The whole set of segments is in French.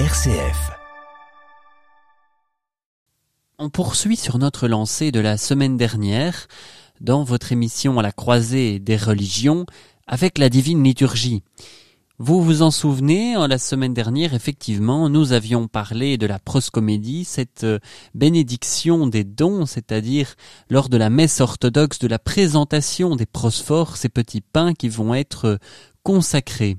RCF. On poursuit sur notre lancée de la semaine dernière dans votre émission à la croisée des religions avec la divine liturgie. Vous vous en souvenez, en la semaine dernière, effectivement, nous avions parlé de la proscomédie, cette euh, bénédiction des dons, c'est-à-dire lors de la messe orthodoxe de la présentation des prosphores, ces petits pains qui vont être consacrés.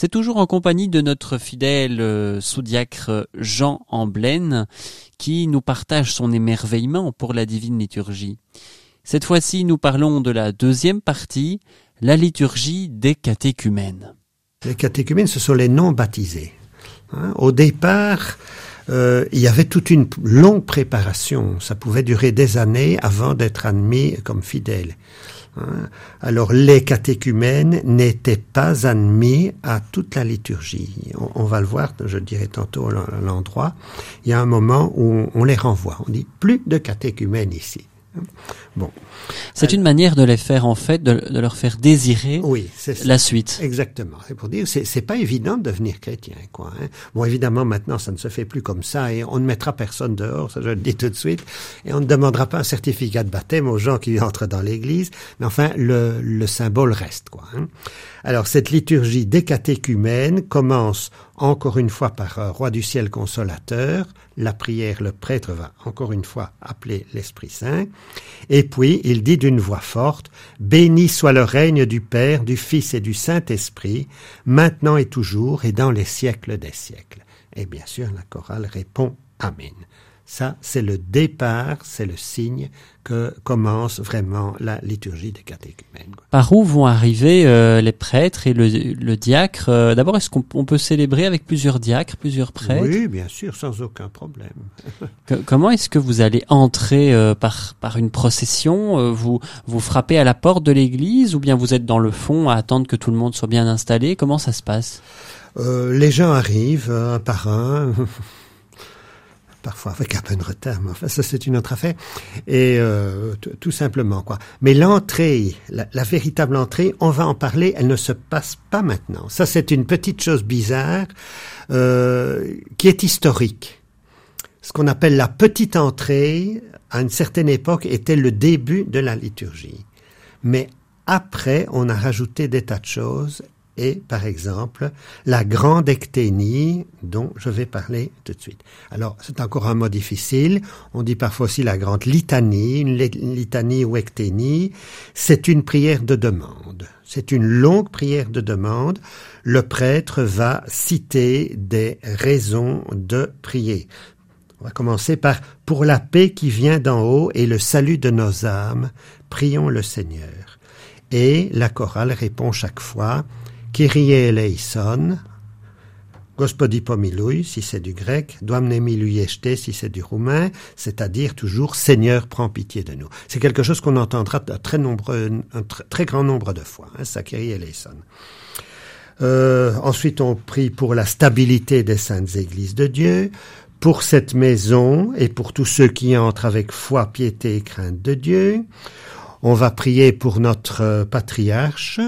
C'est toujours en compagnie de notre fidèle euh, sous-diacre Jean Amblaine qui nous partage son émerveillement pour la divine liturgie. Cette fois-ci, nous parlons de la deuxième partie, la liturgie des catéchumènes. Les catéchumènes, ce sont les non baptisés. Hein. Au départ, euh, il y avait toute une longue préparation. Ça pouvait durer des années avant d'être admis comme fidèle. Hein. Alors les catéchumènes n'étaient pas admis à toute la liturgie. On, va le voir, je dirai tantôt l'endroit. Il y a un moment où on les renvoie. On dit plus de catéchumènes ici. Bon. C'est une manière de les faire en fait, de, leur faire désirer oui, la suite. Exactement. C'est pour dire, c'est pas évident de devenir chrétien, quoi. Hein. Bon, évidemment, maintenant, ça ne se fait plus comme ça et on ne mettra personne dehors, ça je le dis tout de suite, et on ne demandera pas un certificat de baptême aux gens qui entrent dans l'Église, mais enfin, le, le symbole reste, quoi. Hein. Alors, cette liturgie des catéchumènes commence encore une fois par un roi du ciel consolateur. La prière, le prêtre va encore une fois appeler l'Esprit Saint. Et puis, il dit d'une voix forte, Béni soit le règne du Père, du Fils et du Saint-Esprit, maintenant et toujours et dans les siècles des siècles. Et bien sûr, la chorale répond Amen. Ça, c'est le départ, c'est le signe que commence vraiment la liturgie des catéchumènes. Par où vont arriver euh, les prêtres et le, diacre euh, D'abord, est-ce qu'on peut célébrer avec plusieurs diacres, plusieurs prêtres? Oui, bien sûr, sans aucun problème. comment est-ce que vous allez entrer euh, par, par une procession? Vous, vous frappez à la porte de l'église ou bien vous êtes dans le fond à attendre que tout le monde soit bien installé? Comment ça se passe? Les gens arrivent un par un. parfois avec un peu de retard, mais enfin ça c'est une autre affaire. Et euh, tout simplement quoi. Mais l'entrée, la, véritable entrée, on va en parler, elle ne se passe pas maintenant. Ça c'est une petite chose bizarre euh, qui est historique. Ce qu'on appelle la petite entrée, à une certaine époque, était le début de la liturgie. Mais après, on a rajouté des tas de choses et, par exemple, la grande ecténie dont je vais parler tout de suite. Alors, c'est encore un mot difficile. On dit parfois aussi la grande litanie, une litanie ou ecténie. C'est une prière de demande. C'est une longue prière de demande. Le prêtre va citer des raisons de prier. On va commencer par Pour la paix qui vient d'en haut et le salut de nos âmes, prions le Seigneur. Et la chorale répond chaque fois Kyrie eleison, Gospodi pomilui, si c'est du grec, Doamne miluyeste, si c'est du roumain, c'est-à-dire toujours Seigneur, prends pitié de nous. C'est quelque chose qu'on entendra un très, nombreux, un très grand nombre de fois, hein, ça Kyrie eleison. Euh, ensuite, on prie pour la stabilité des saintes églises de Dieu, pour cette maison et pour tous ceux qui entrent avec foi, piété et crainte de Dieu. On va prier pour notre patriarche,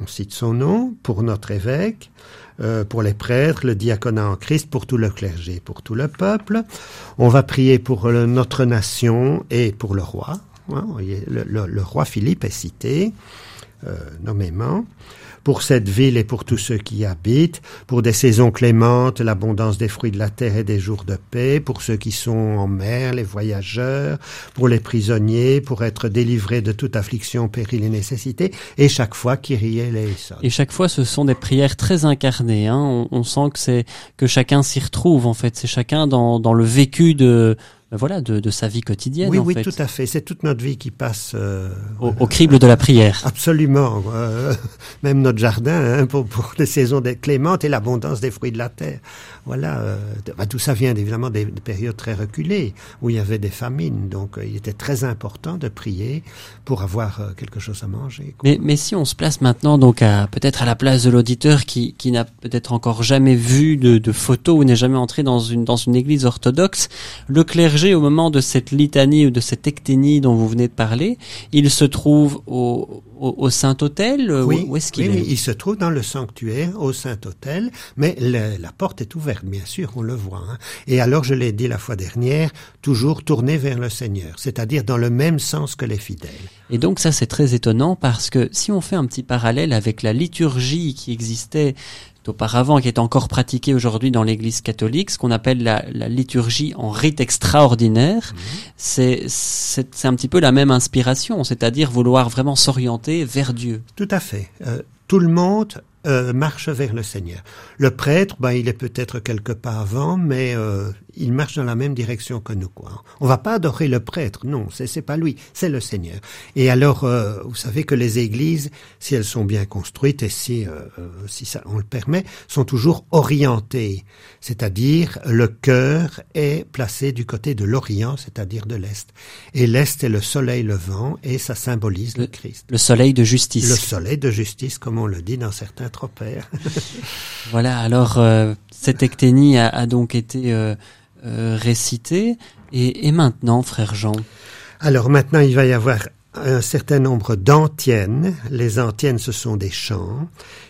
on cite son nom, pour notre évêque, euh, pour les prêtres, le diaconat en Christ, pour tout le clergé, pour tout le peuple. On va prier pour notre nation et pour le roi. Hein, le, roi Philippe est cité euh, nommément pour cette ville et pour tous ceux qui y habitent, pour des saisons clémentes, l'abondance des fruits de la terre et des jours de paix, pour ceux qui sont en mer, les voyageurs, pour les prisonniers, pour être délivrés de toute affliction, péril et nécessité, et chaque fois Kyrie eleison. Et chaque fois, ce sont des prières très incarnées. Hein. On, sent que c'est que chacun s'y retrouve en fait. C'est chacun dans, dans le vécu de voilà, de, de, sa vie quotidienne. Oui, en oui, tout à fait. C'est toute notre vie qui passe euh, au, crible de la prière. Absolument. Euh, même notre jardin, hein, pour, pour, les saisons des clémentes et l'abondance des fruits de la terre. Voilà. Euh, ben, tout ça vient évidemment des, périodes très reculées où il y avait des famines. Donc, il était très important de prier pour avoir quelque chose à manger. Mais, mais, si on se place maintenant donc à peut-être à la place de l'auditeur qui, qui n'a peut-être encore jamais vu de, de photos ou n'est jamais entré dans une dans une église orthodoxe, le clergé au moment de cette litanie ou de cette ecténie dont vous venez de parler, il se trouve au, au, au Saint-Autel Oui, Où est-ce qu'il oui, est oui, il se trouve dans le sanctuaire au Saint-Autel, mais le- la porte est ouverte, bien sûr, on le voit. hein. Et alors, je l'ai dit la fois dernière, toujours tourné vers le Seigneur, c'est-à-dire dans le même sens que les fidèles. Et donc ça c'est très étonnant parce que si on fait un petit parallèle avec la liturgie qui existait auparavant, qui est encore pratiquée aujourd'hui dans l'Église catholique, ce qu'on appelle la, la liturgie en rite extraordinaire, c'est c'est c'est un petit peu la même inspiration, c'est-à-dire vouloir vraiment s'orienter vers Dieu. Tout à fait. Euh, tout le monde euh, marche vers le Seigneur. Le prêtre, ben, il est peut-être quelque pas avant, mais euh, il marche dans la même direction que nous. Quoi. On va pas adorer le prêtre, non, c'est c'est pas lui, c'est le Seigneur. Et alors, euh, vous savez que les églises, si elles sont bien construites et si, euh, euh, si ça, on le permet, sont toujours orientées. C'est-à-dire, le cœur est placé du côté de l'Orient, c'est-à-dire de l'Est. Et l'Est est le soleil levant et ça symbolise le Christ. Le soleil de justice. Le soleil de justice, comme on le dit dans certains tropères. Voilà, alors euh, cette ecténie a, a donc été euh, récitée. Et, et maintenant, frère Jean Alors maintenant, il va y avoir un certain nombre d'antiennes. Les antiennes, ce sont des chants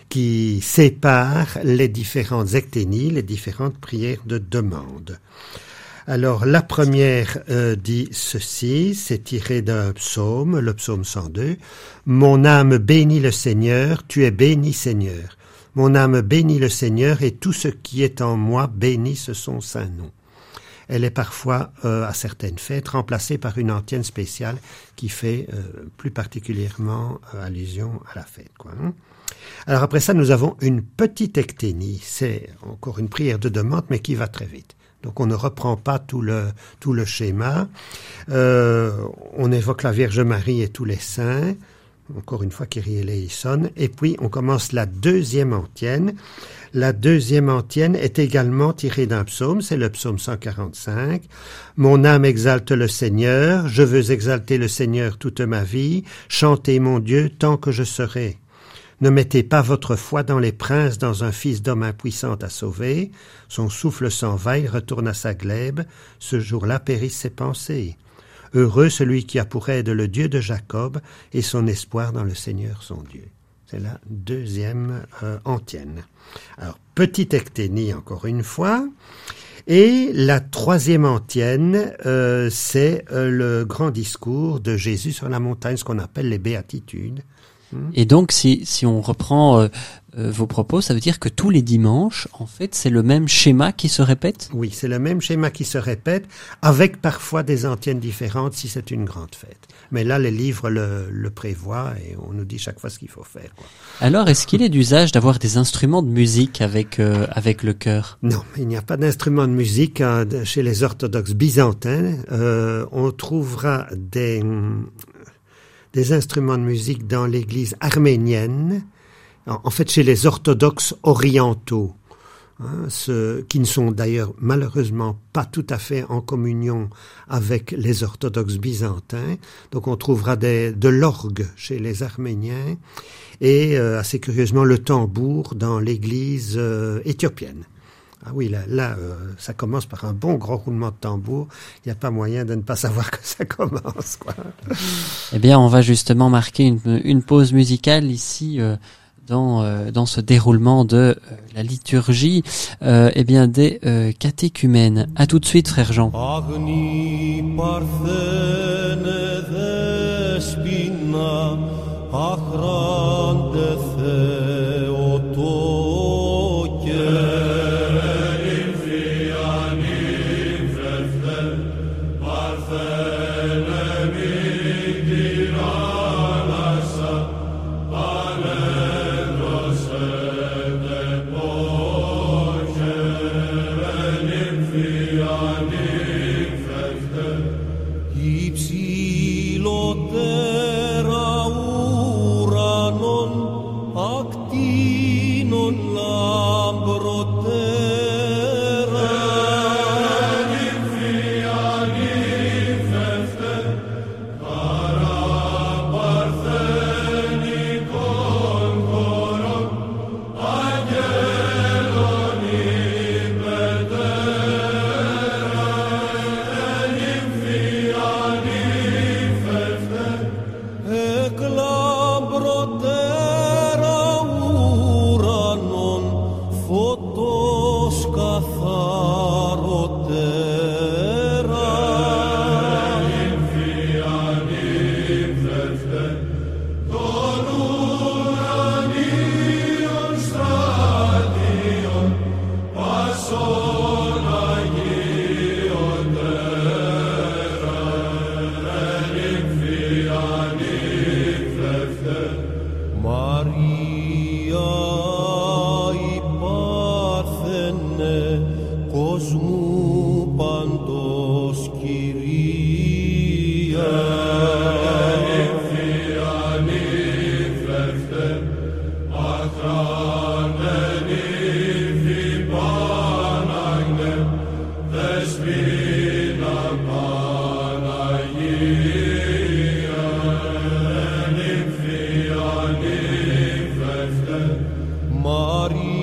qui séparent les différentes ecténies, les différentes prières de demande. Alors la première euh, dit ceci, c'est tiré d'un psaume, le psaume 102. Mon âme bénit le Seigneur, tu es béni Seigneur. Mon âme bénit le Seigneur et tout ce qui est en moi bénit ce son saint nom. Elle est parfois, euh, à certaines fêtes, remplacée par une antienne spéciale qui fait euh, plus particulièrement euh, allusion à la fête. Hein. Alors après ça, nous avons une petite ecténie. C'est encore une prière de demande, mais qui va très vite. Donc on ne reprend pas tout le, tout le schéma. Euh, on évoque la Vierge Marie et tous les saints. Encore une fois, Kyrie eleison. Et puis on commence la deuxième antienne. La deuxième antienne est également tirée d'un psaume, c'est le psaume 145. Mon âme exalte le Seigneur, je veux exalter le Seigneur toute ma vie, chanter mon Dieu tant que je serai. Ne mettez pas votre foi dans les princes, dans un fils d'homme impuissant à sauver. Son souffle s'en va, il retourne à sa glèbe. Ce jour-là périssent ses pensées. Heureux celui qui a pour aide le Dieu de Jacob et son espoir dans le Seigneur son Dieu. C'est la deuxième euh, antienne. Alors, petite ecténie encore une fois. Et la troisième antienne, euh, c'est euh, le grand discours de Jésus sur la montagne, ce qu'on appelle les béatitudes. Et donc, si, si on reprend euh, euh, vos propos, ça veut dire que tous les dimanches, en fait, c'est le même schéma qui se répète? Oui, c'est le même schéma qui se répète, avec parfois des antiennes différentes si c'est une grande fête. Mais là, les livres le, le prévoient et on nous dit chaque fois ce qu'il faut faire. Quoi. Alors, est-ce qu'il est d'usage d'avoir des instruments de musique avec, euh, avec le chœur? Non, il n'y a pas d'instrument de musique hein, chez les orthodoxes byzantins. On trouvera des, des instruments de musique dans l'église arménienne, en, fait chez les orthodoxes orientaux, hein, ceux qui ne sont d'ailleurs malheureusement pas tout à fait en communion avec les orthodoxes byzantins. Donc on trouvera des, de l'orgue chez les arméniens et euh, assez curieusement le tambour dans l'église euh, éthiopienne. Ah oui, là, là euh, ça commence par un bon gros roulement de tambour. Il n'y a pas moyen de ne pas savoir que ça commence. Quoi. Eh bien, on va justement marquer une, une pause musicale ici euh, dans, euh, dans ce déroulement de euh, la liturgie euh, eh bien, des euh, catéchumènes. À tout de suite, frère Jean. Maria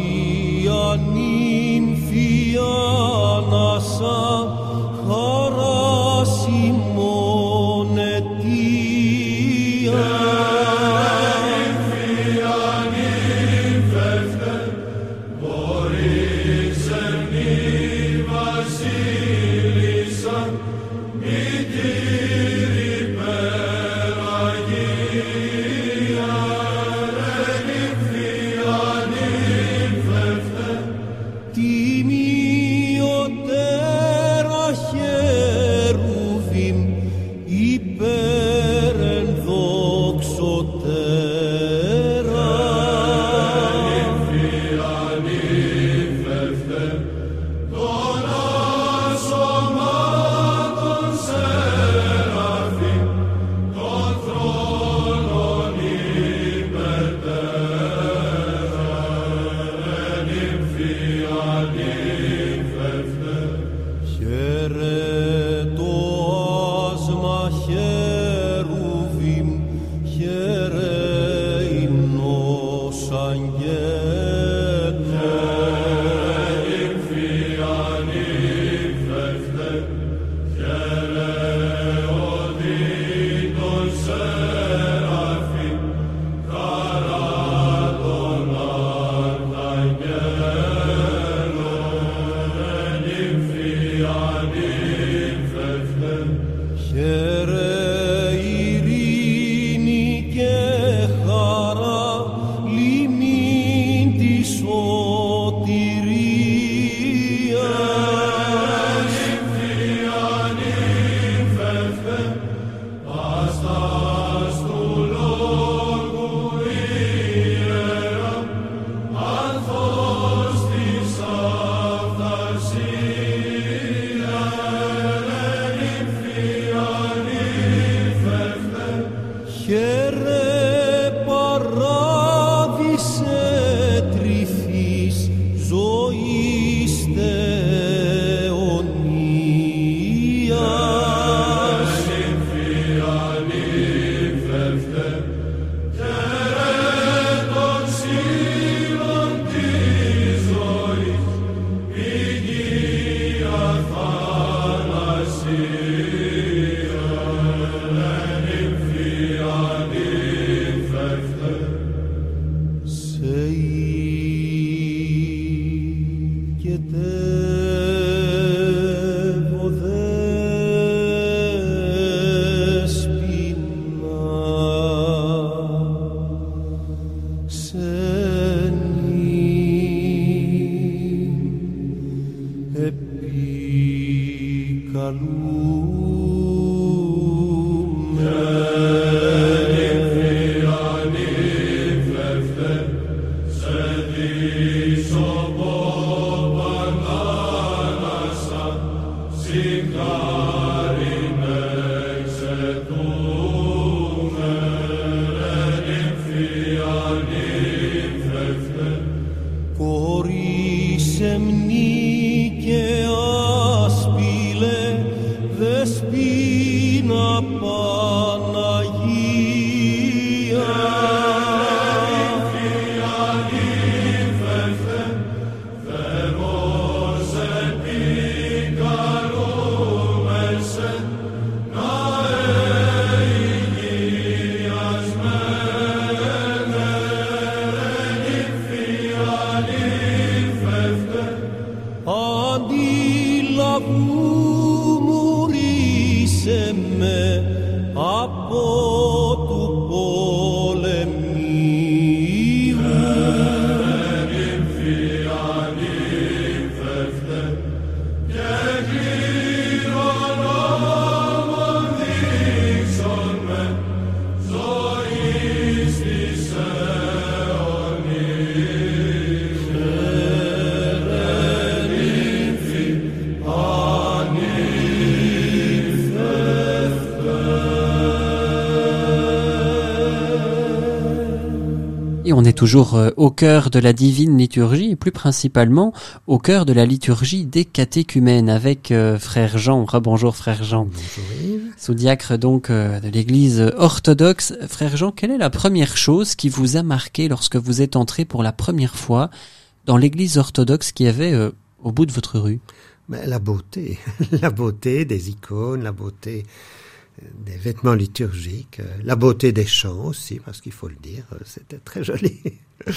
est toujours euh, au cœur de la divine liturgie et plus principalement au cœur de la liturgie des catéchumènes avec euh, frère Jean. Rebonjour frère Jean. Bonjour Yves. Sous-diacre donc euh, de l'église orthodoxe. Frère Jean, quelle est la première chose qui vous a marqué lorsque vous êtes entré pour la première fois dans l'église orthodoxe qui avait euh, au bout de votre rue? Mais la beauté, la beauté des icônes, la beauté des vêtements liturgiques, euh, la beauté des chants aussi, parce qu'il faut le dire, euh, c'était très joli.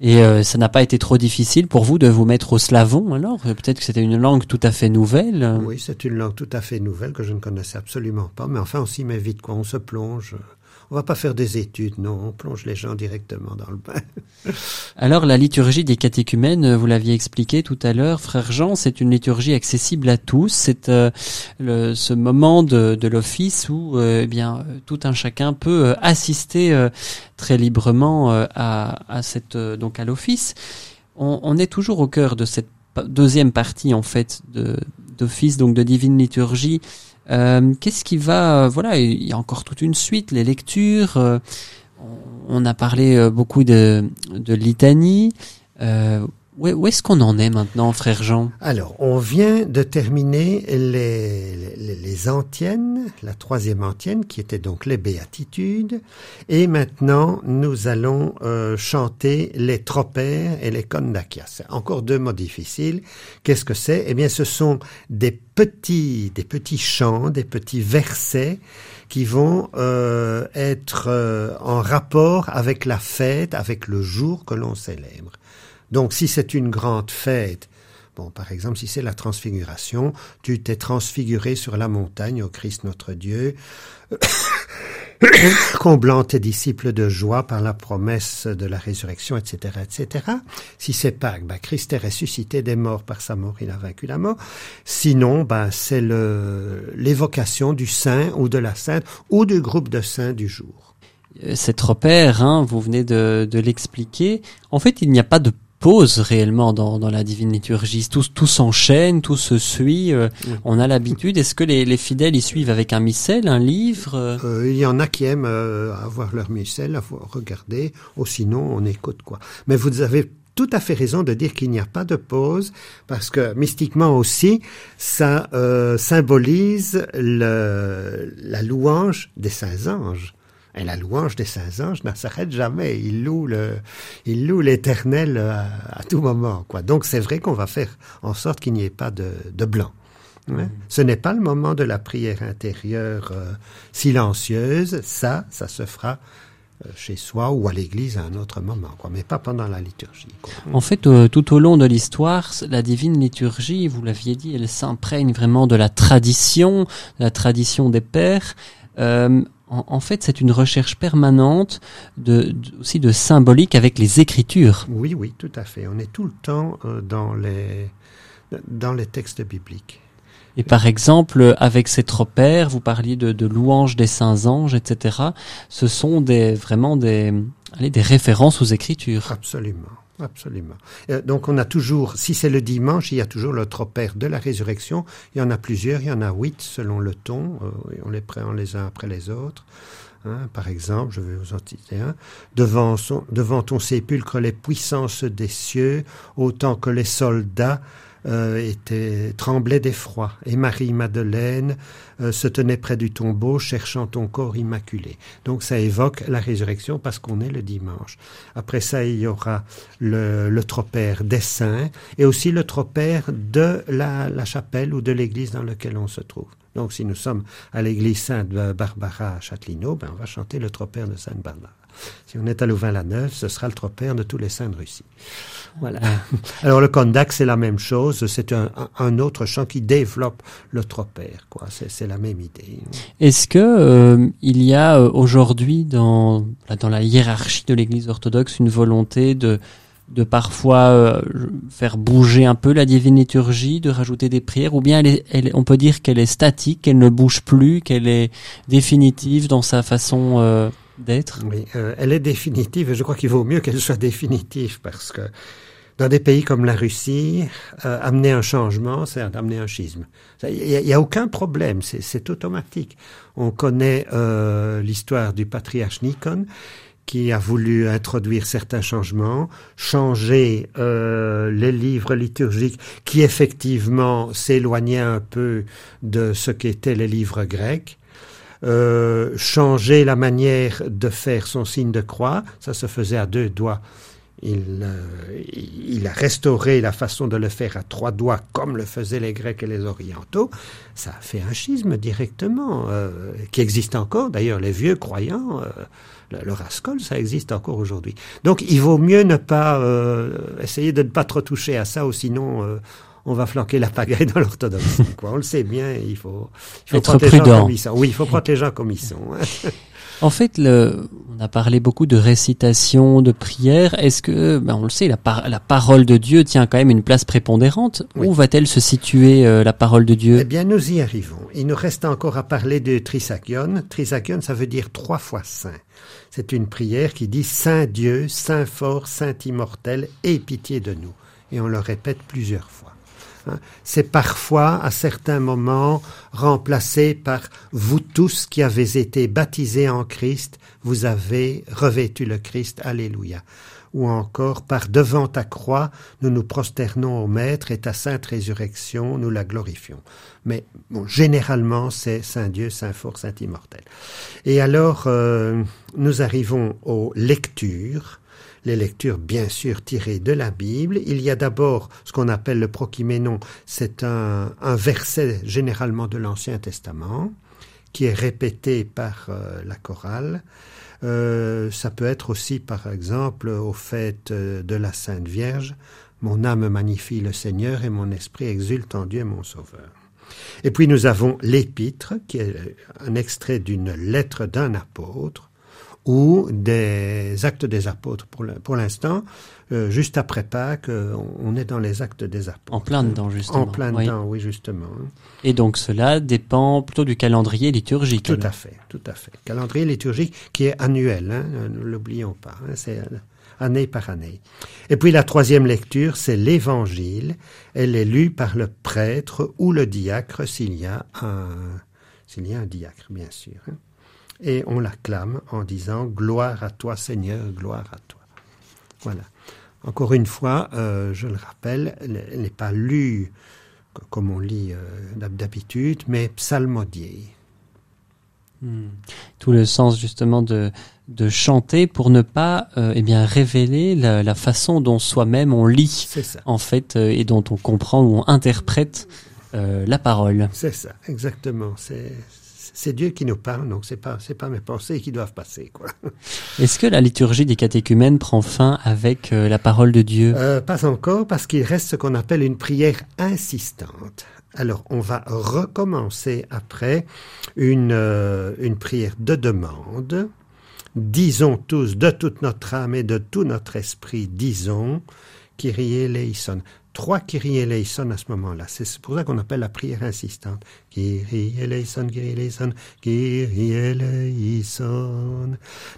Et euh, ça n'a pas été trop difficile pour vous de vous mettre au slavon alors? Peut-être que c'était une langue tout à fait nouvelle. Oui, c'est une langue tout à fait nouvelle que je ne connaissais absolument pas, mais enfin on s'y met vite, quoi. On se plonge. On va pas faire des études, non, on plonge les gens directement dans le bain. Alors la liturgie des catéchumènes, euh, vous l'aviez expliqué tout à l'heure, frère Jean, c'est une liturgie accessible à tous. C'est euh, ce moment de, l'office où euh, eh bien tout un chacun peut assister très librement à, cette donc à l'office. On, est toujours au cœur de cette deuxième partie en fait d'office donc de divine liturgie. Euh, Qu'est-ce qui va euh, voilà il y a encore toute une suite les lectures. euh, on- a parlé beaucoup de, de litanie. Où est- où est-ce qu'on en est maintenant, frère Jean? Alors, on vient de terminer les, les, antiennes, la troisième antienne, qui était donc les béatitudes, et maintenant nous allons euh, chanter les tropères et les kondakias. Encore deux mots difficiles. Qu'est-ce que c'est? Eh bien, ce sont des petits, des petits chants, des petits versets qui vont euh, être euh, en rapport avec la fête, avec le jour que l'on célèbre. Donc, si c'est une grande fête, bon, par exemple, si c'est la transfiguration, tu t'es transfiguré sur la montagne au Christ notre Dieu, comblant tes disciples de joie par la promesse de la résurrection, etc., etc. Si c'est Pâques, bah, Christ est ressuscité des morts par sa mort, il a vaincu la mort. Sinon, bah, c'est l'évocation du saint ou de la sainte ou du groupe de saints du jour. Euh, Cette repère, hein, vous venez de l'expliquer. En fait, il n'y a pas de pause réellement dans, dans la divine liturgie. Tout, tout s'enchaîne, tout se suit. euh, Oui. On a l'habitude. Est-ce que les, les fidèles y suivent avec un missel, un livre euh Euh, il y en a qui aiment avoir leur missel, avoir regarder, ou sinon on écoute quoi. Mais vous avez tout à fait raison de dire qu'il n'y a pas de pause, parce que mystiquement aussi, ça euh, symbolise le, la louange des saints anges. Et la louange des saints anges ne s'arrête jamais. Ils louent le, ils louent l'éternel à, à tout moment, quoi. Donc c'est vrai qu'on va faire en sorte qu'il n'y ait pas de, de blanc. hein. Ce n'est pas le moment de la prière intérieure euh, silencieuse. Ça, ça se fera euh, chez soi ou à l'église à un autre moment, quoi. Mais pas pendant la liturgie. quoi. En fait, euh, tout au long de l'histoire, la divine liturgie, vous l'aviez dit, elle s'imprègne vraiment de la tradition, de la tradition des pères. Euh, en, en fait, c'est une recherche permanente de, de- aussi de symbolique avec les écritures. Oui, oui, tout à fait. On est tout le temps euh, dans les dans les textes bibliques. Et par exemple, avec ces tropères, vous parliez de, de louanges des saints anges, etc. Ce sont des, vraiment des, allez, des références aux écritures. Absolument, absolument. Euh, donc on a toujours, si c'est le dimanche, il y a toujours le tropère de la résurrection. Il y en a plusieurs, il y en a huit selon le ton. euh, on les prend les uns après les autres. Hein, par exemple, je vais vous en citer un. Devant, son, devant ton sépulcre, les puissances des cieux, autant que les soldats euh, étaient, tremblaient d'effroi. Et Marie-Madeleine euh, se tenait près du tombeau, cherchant ton corps immaculé. Donc ça évoque la résurrection parce qu'on est le dimanche. Après ça, il y aura le, le tropère des saints et aussi le tropère de la, la chapelle ou de l'église dans laquelle on se trouve. Donc, si nous sommes à l'église Sainte-Barbara à Châtelineau, ben, on va chanter le tropère de Sainte-Barbara. Si on est à Louvain-la-Neuve, ce sera le tropère de tous les saints de Russie. Voilà. Alors le Kondak, c'est la même chose. C'est un, un, autre chant qui développe le tropère. Quoi. C'est, la même idée. Est-ce que euh, il y a euh, aujourd'hui dans dans la hiérarchie de l'Église orthodoxe une volonté de de parfois euh, faire bouger un peu la divine liturgie, de rajouter des prières, ou bien elle elle, on peut dire qu'elle est statique, qu'elle ne bouge plus, qu'elle est définitive dans sa façon euh, Oui, euh, elle est définitive, et je crois qu'il vaut mieux qu'elle soit définitive, parce que dans des pays comme la Russie, amener un changement, c'est amener un schisme. Il n'y a, aucun problème, c'est automatique. On connaît l'histoire du patriarche Nikon, qui a voulu introduire certains changements, changer euh, les livres liturgiques qui effectivement s'éloignaient un peu de ce qu'étaient les livres grecs, euh, changer la manière de faire son signe de croix, ça se faisait à deux doigts. Il, euh, il, a restauré la façon de le faire à trois doigts comme le faisaient les Grecs et les Orientaux. Ça a fait un schisme directement, euh, qui existe encore. D'ailleurs, les vieux croyants le, rascol, ça existe encore aujourd'hui. Donc il vaut mieux ne pas euh, essayer de ne pas trop toucher à ça, ou sinon euh, on va flanquer la pagaille dans l'orthodoxie. on le sait bien, il faut, il faut être prudent. Oui, il faut prendre les gens comme ils sont. En fait, le, on a parlé beaucoup de récitation, de prière. Est-ce que, ben on le sait, la, la, parole de Dieu tient quand même une place prépondérante Où va-t-elle se situer, euh, la parole de Dieu? Eh bien, nous y arrivons. Il nous reste encore à parler de Trisakion. Trisakion, ça veut dire trois fois saint. C'est une prière qui dit Saint Dieu, Saint fort, Saint immortel, aie pitié de nous. Et on le répète plusieurs fois. Hein. C'est parfois, à certains moments, remplacé par vous tous qui avez été baptisés en Christ, vous avez revêtu le Christ, Alléluia. Ou encore par devant ta croix, nous nous prosternons au Maître et ta sainte résurrection, nous la glorifions. Mais bon, généralement, c'est Saint Dieu, Saint fort, Saint immortel. Et alors, euh, nous arrivons aux lectures les lectures bien sûr tirées de la Bible. Il y a d'abord ce qu'on appelle le prochiménon, c'est un, verset généralement de l'Ancien Testament qui est répété par euh, la chorale. Euh, ça peut être aussi, par exemple, au fait euh, de la Sainte Vierge, Mon âme magnifie le Seigneur et mon esprit exulte en Dieu mon Sauveur. Et puis nous avons l'épître, qui est un extrait d'une lettre d'un apôtre, ou des actes des apôtres. Pour l'instant, euh, juste après Pâques, euh, on est dans les actes des apôtres. En plein dedans, justement. En plein dedans, oui, justement. Et donc cela dépend plutôt du calendrier liturgique. Tout à fait, tout à fait. Calendrier liturgique qui est annuel, hein, ne l'oublions pas. Hein, c'est année par année. Et puis la troisième lecture, c'est l'Évangile. Elle est lue par le prêtre ou le diacre s'il y a un, s'il y a un diacre, bien sûr. Hein et on l'acclame en disant Gloire à toi Seigneur, gloire à toi. Voilà. Encore une fois, euh, je le rappelle, elle n'est pas lue comme on lit euh, d'habitude, mais psalmodiée. Hmm. Tout le sens justement de, de chanter pour ne pas euh, eh bien révéler la, façon dont soi-même on lit en fait et dont on comprend ou on interprète la parole. C'est ça, exactement. C'est c'est Dieu qui nous parle, donc c'est pas c'est pas mes pensées qui doivent passer quoi. Est-ce que la liturgie des catéchumènes prend fin avec euh, la parole de Dieu? Euh, Pas encore, parce qu'il reste ce qu'on appelle une prière insistante. Alors on va recommencer après une euh, une prière de demande. Disons tous de toute notre âme et de tout notre esprit, disons Kyrie eleison trois Kyrie eleison à ce moment-là. C'est pour ça qu'on appelle la prière insistante. Eleison.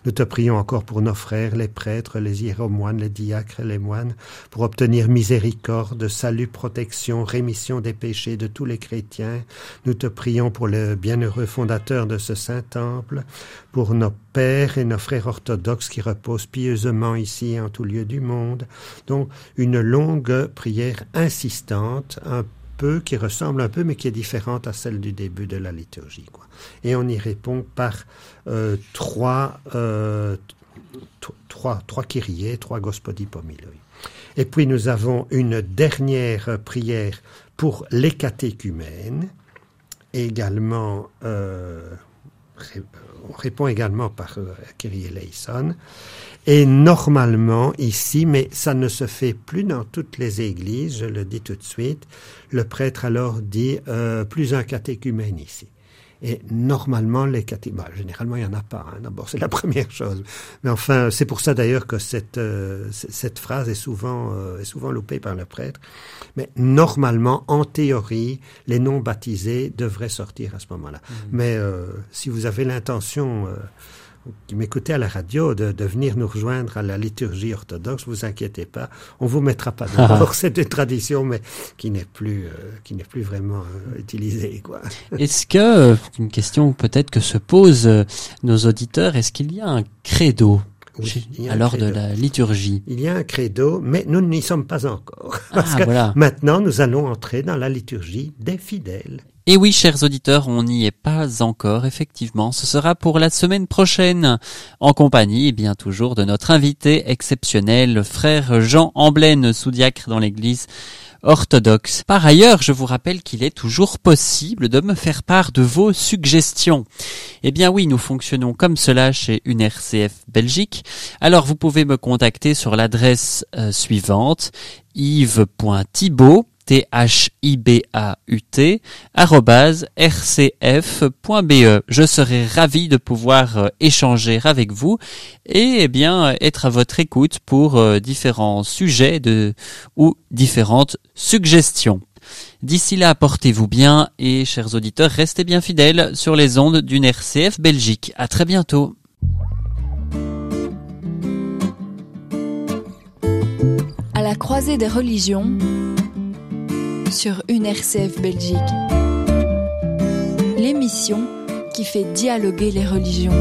Nous te prions encore pour nos frères, les prêtres, les hiéromoines, les diacres, les moines, pour obtenir miséricorde, salut, protection, rémission des péchés de tous les chrétiens. Nous te prions pour le bienheureux fondateur de ce saint temple, pour nos pères et nos frères orthodoxes qui reposent pieusement ici en tout lieu du monde. Donc, une longue prière insistante, peu, qui ressemble un peu, mais qui est différente à celle du début de la liturgie. Quoi. Et on y répond par euh, trois, euh, trois, trois kyriés, trois gospodipomiloi. Et puis nous avons une dernière prière pour les catéchumènes, également, euh, on répond également par euh. Et normalement, ici, mais ça ne se fait plus dans toutes les églises, je le dis tout de suite, le prêtre alors dit euh, plus un catéchumène ici. Et normalement, les bah, généralement, il n'y en a pas. Hein. D'abord, c'est la première chose. Mais enfin, c'est pour ça d'ailleurs que cette, euh, cette phrase est souvent, euh, est souvent loupée par le prêtre. Mais normalement, en théorie, les non baptisés devraient sortir à ce moment-là. Mmh. Mais euh, si vous avez l'intention qui m'écoutez à la radio de, de, venir nous rejoindre à la liturgie orthodoxe, vous inquiétez pas, on vous mettra pas dehors. C'est une tradition, mais qui n'est plus, euh, qui n'est plus vraiment euh, utilisée. Quoi. Est-ce que euh, une question peut-être que se posent nos auditeurs, est-ce qu'il y a un credo oui, à l'heure de la liturgie? Il y a un credo, mais nous n'y sommes pas encore. Parce ah, que voilà. maintenant, nous allons entrer dans la liturgie des fidèles. Et oui, chers auditeurs, on n'y est pas encore, effectivement. Ce sera pour la semaine prochaine, en compagnie, eh bien toujours, de notre invité exceptionnel, frère Jean Amblène, sous-diacre dans l'église orthodoxe. Par ailleurs, je vous rappelle qu'il est toujours possible de me faire part de vos suggestions. Eh bien oui, nous fonctionnons comme cela chez une RCF Belgique. Alors vous pouvez me contacter sur l'adresse euh, suivante yves.thibault T-H-I-B-A-U-T, rcf.be. Je serai ravi de pouvoir euh, échanger avec vous et eh bien être à votre écoute pour euh, différents sujets ou différentes suggestions. D'ici là, portez-vous bien et chers auditeurs, restez bien fidèles sur les ondes d'une RCF Belgique. À très bientôt. À la croisée des religions sur une RCF Belgique. L'émission qui fait dialoguer les religions.